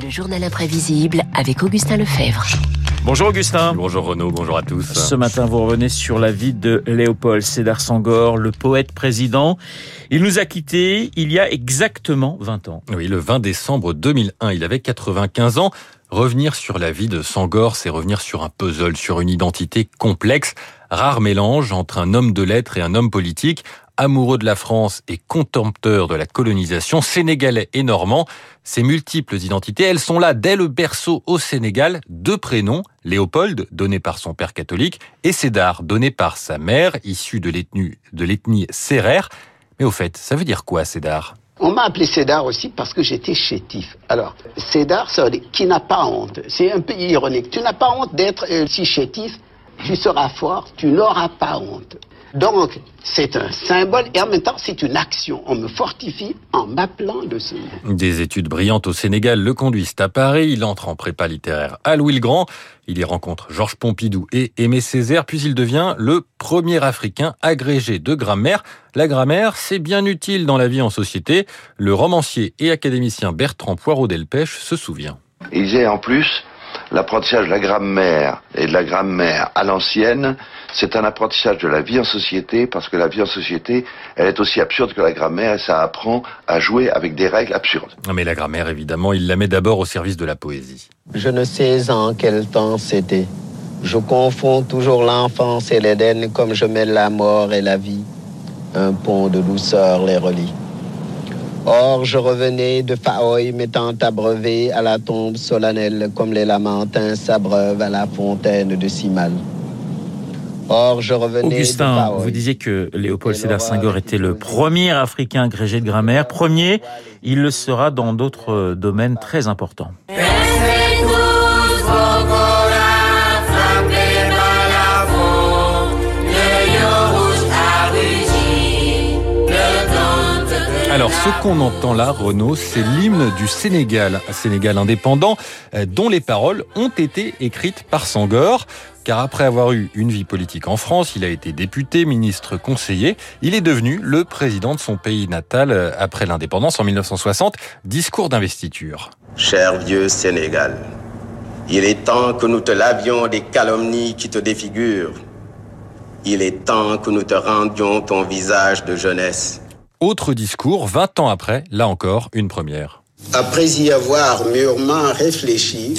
Le journal imprévisible avec Augustin Lefebvre. Bonjour Augustin. Bonjour Renaud, bonjour à tous. Ce matin, vous revenez sur la vie de Léopold Sédar Senghor, le poète président. Il nous a quittés il y a exactement 20 ans. Oui, le 20 décembre 2001, il avait 95 ans. Revenir sur la vie de Senghor, c'est revenir sur un puzzle, sur une identité complexe, rare mélange entre un homme de lettres et un homme politique, amoureux de la France et contempteur de la colonisation, sénégalais et normand. Ces multiples identités, elles sont là dès le berceau au Sénégal, deux prénoms, Léopold, donné par son père catholique, et Sédar, donné par sa mère, issue de l'ethnie, Sérère. Mais au fait, ça veut dire quoi, Sédar? On m'a appelé Sédar aussi parce que j'étais chétif. Alors, Sédar, ça veut dire qui n'a pas honte. C'est un peu ironique. Tu n'as pas honte d'être euh, si chétif, tu seras fort, tu n'auras pas honte. Donc, c'est un symbole et en même temps, c'est une action. On me fortifie en m'appelant de ce nom. Des études brillantes au Sénégal le conduisent à Paris. Il entre en prépa littéraire à Louis-le-Grand. Il y rencontre Georges Pompidou et Aimé Césaire, puis il devient le premier Africain agrégé de grammaire. La grammaire, c'est bien utile dans la vie en société. Le romancier et académicien Bertrand Poirot-Delpech se souvient. J'ai en plus l'apprentissage de la grammaire et de la grammaire à l'ancienne, c'est un apprentissage de la vie en société parce que la vie en société, elle est aussi absurde que la grammaire et ça apprend à jouer avec des règles absurdes. Mais la grammaire, évidemment, il la met d'abord au service de la poésie. Je ne sais en quel temps c'était. Je confonds toujours l'enfance et l'Éden comme je mets la mort et la vie. Un pont de douceur les relie. Or, je revenais de Faoy m'étant abreuvé à la tombe solennelle comme les lamentins s'abreuvent à la fontaine de Simal. Or, je revenais Augustin, vous disiez que Léopold Sédar Senghor était le premier Africain agrégé de grammaire. Premier, il le sera dans d'autres domaines très importants. Ce qu'on entend là, Renaud, c'est l'hymne du Sénégal, Sénégal indépendant, euh, dont les paroles ont été écrites par Sangor. Car après avoir eu une vie politique en France, il a été député, ministre, conseiller. Il est devenu le président de son pays natal euh, après l'indépendance en 1960. Discours d'investiture. Cher vieux Sénégal, il est temps que nous te lavions des calomnies qui te défigurent. Il est temps que nous te rendions ton visage de jeunesse. Autre discours, 20 ans après, là encore, une première. Après y avoir mûrement réfléchi,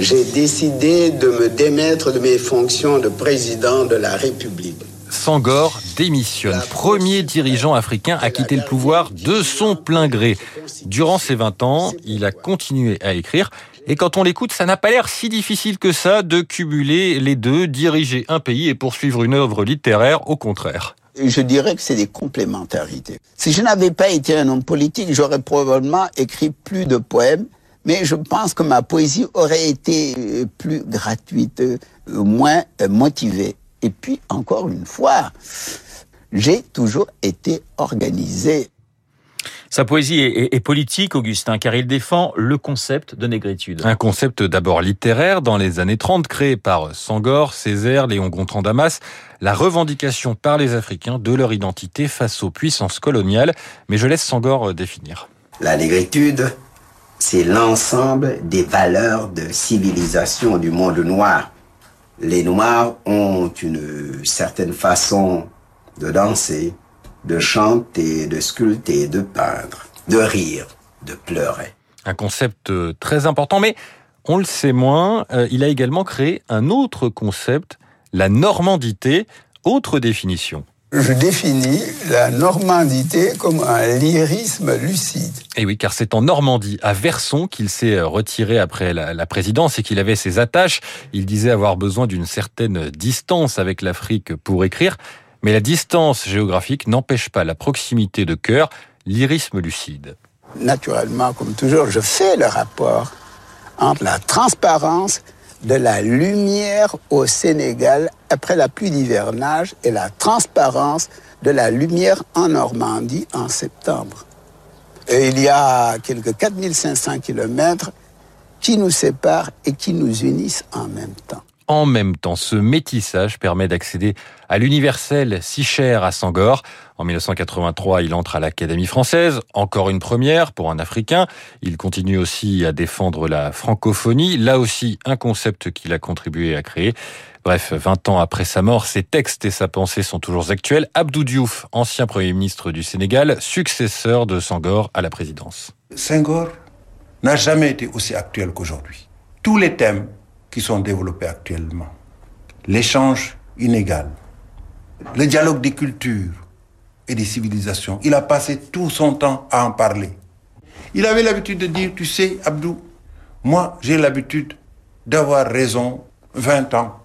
j'ai décidé de me démettre de mes fonctions de président de la République. Sangor démissionne, premier dirigeant africain à quitter le pouvoir de son plein gré. Durant ces 20 ans, il a continué à écrire. Et quand on l'écoute, ça n'a pas l'air si difficile que ça de cumuler les deux, diriger un pays et poursuivre une œuvre littéraire, au contraire je dirais que c'est des complémentarités. Si je n'avais pas été un homme politique, j'aurais probablement écrit plus de poèmes, mais je pense que ma poésie aurait été euh, plus gratuite, euh, moins euh, motivée. Et puis, encore une fois, j'ai toujours été organisé sa poésie est, politique, Augustin, car il défend le concept de négritude. Un concept d'abord littéraire dans les années 30, créé par Sangor, Césaire, Léon Gontran Damas, la revendication par les Africains de leur identité face aux puissances coloniales. Mais je laisse Sangor euh, définir. La négritude, c'est l'ensemble des valeurs de civilisation du monde noir. Les Noirs ont une certaine façon de danser, de chanter, de sculpter, de peindre, de rire, de pleurer. Un concept euh, très important, mais on le sait moins, euh, il a également créé un autre concept, la normandité, autre définition. Je définis la normandité comme un lyrisme lucide. Et oui, car c'est en Normandie, à Verson, qu'il s'est euh, retiré après la, la présidence et qu'il avait ses attaches. Il disait avoir besoin d'une certaine distance avec l'Afrique pour écrire. Mais la distance géographique n'empêche pas la proximité de cœur, l'irisme lucide. Naturellement, comme toujours, je fais le rapport entre la transparence de la lumière au Sénégal après la pluie d'hivernage et la transparence de la lumière en Normandie en septembre. Et il y a quelques 4500 kilomètres qui nous séparent et qui nous unissent en même temps. En même temps. Ce métissage permet d'accéder à l'universel si cher à Sangor. En 1983, il entre à l'Académie française, encore une première pour un Africain. Il continue aussi à défendre la francophonie, là aussi un concept qu'il a contribué à créer. Bref, 20 ans après sa mort, ses textes et sa pensée sont toujours actuels. Abdou Diouf, ancien Premier ministre du Sénégal, successeur de Senghor à la présidence. Senghor n'a jamais été aussi actuel qu'aujourd'hui. Tous les thèmes qui sont développés actuellement, l'échange inégal, le dialogue des cultures et des civilisations, il a passé tout son temps à en parler. Il avait l'habitude de dire, tu sais, Abdou, moi j'ai l'habitude d'avoir raison 20 ans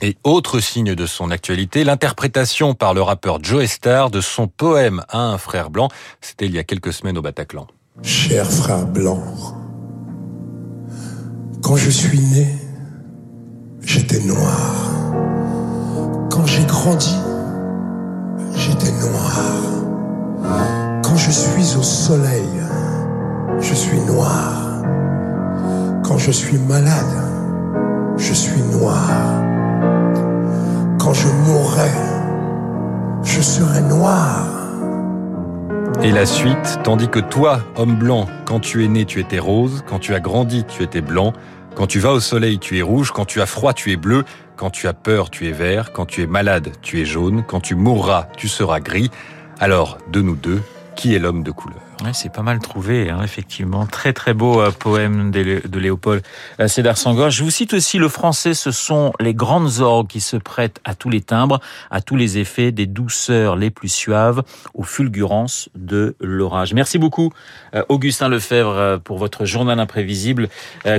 et autre signe de son actualité, l'interprétation par le rappeur Joe Star de son poème à un frère blanc. C'était il y a quelques semaines au Bataclan. Cher frère blanc, quand je suis né, j'étais noir. Quand j'ai grandi, j'étais noir. Quand je suis au soleil, je suis noir. Quand je suis malade, je suis noir. Quand je mourrai, je serai noir. Et la suite, tandis que toi, homme blanc, quand tu es né, tu étais rose, quand tu as grandi, tu étais blanc, quand tu vas au soleil, tu es rouge, quand tu as froid, tu es bleu, quand tu as peur, tu es vert, quand tu es malade, tu es jaune, quand tu mourras, tu seras gris. Alors, de nous deux, qui est l'homme de couleur? C'est pas mal trouvé, hein, effectivement. Très très beau euh, poème de, Léopold euh, Sédar Senghor. Je vous cite aussi le français, ce sont les grandes orgues qui se prêtent à tous les timbres, à tous les effets, des douceurs les plus suaves, aux fulgurances de l'orage. Merci beaucoup, euh, Augustin Lefebvre, pour votre journal imprévisible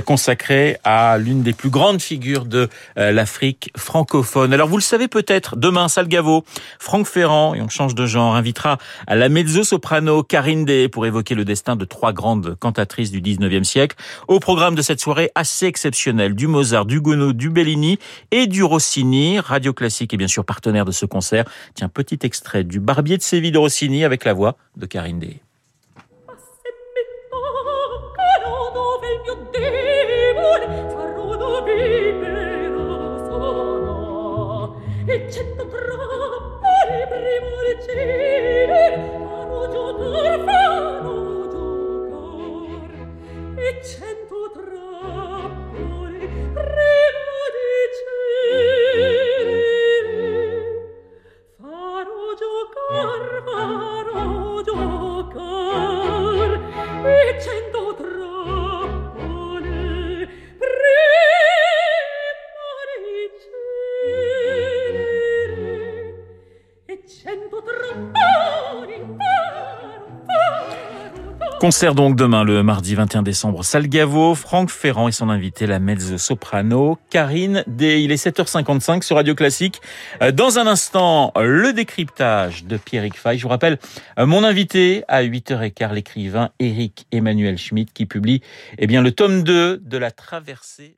consacré à l'une des plus grandes figures de l'Afrique francophone. Alors vous le savez peut-être, demain, Salgavo, Franck Ferrand, et on change de genre, invitera à la mezzo-soprano Karine Pour évoquer le destin de trois grandes cantatrices du 19e siècle. Au programme de cette soirée assez exceptionnelle, du Mozart, du Gounod, du Bellini et du Rossini. Radio Classique est bien sûr partenaire de ce concert. Tiens, petit extrait du Barbier de Séville de Rossini avec la voix de Karine Day. Concert donc demain, le mardi 21 décembre, Salgavo, Franck Ferrand et son invité, la mezzo-soprano Karine D. Il est 7h55 sur Radio Classique. Euh, dans un instant, le décryptage de Pierrick Fay. Je vous rappelle, euh, mon invité à 8h15, l'écrivain Eric Emmanuel Schmitt qui publie eh bien, le tome 2 de la traversée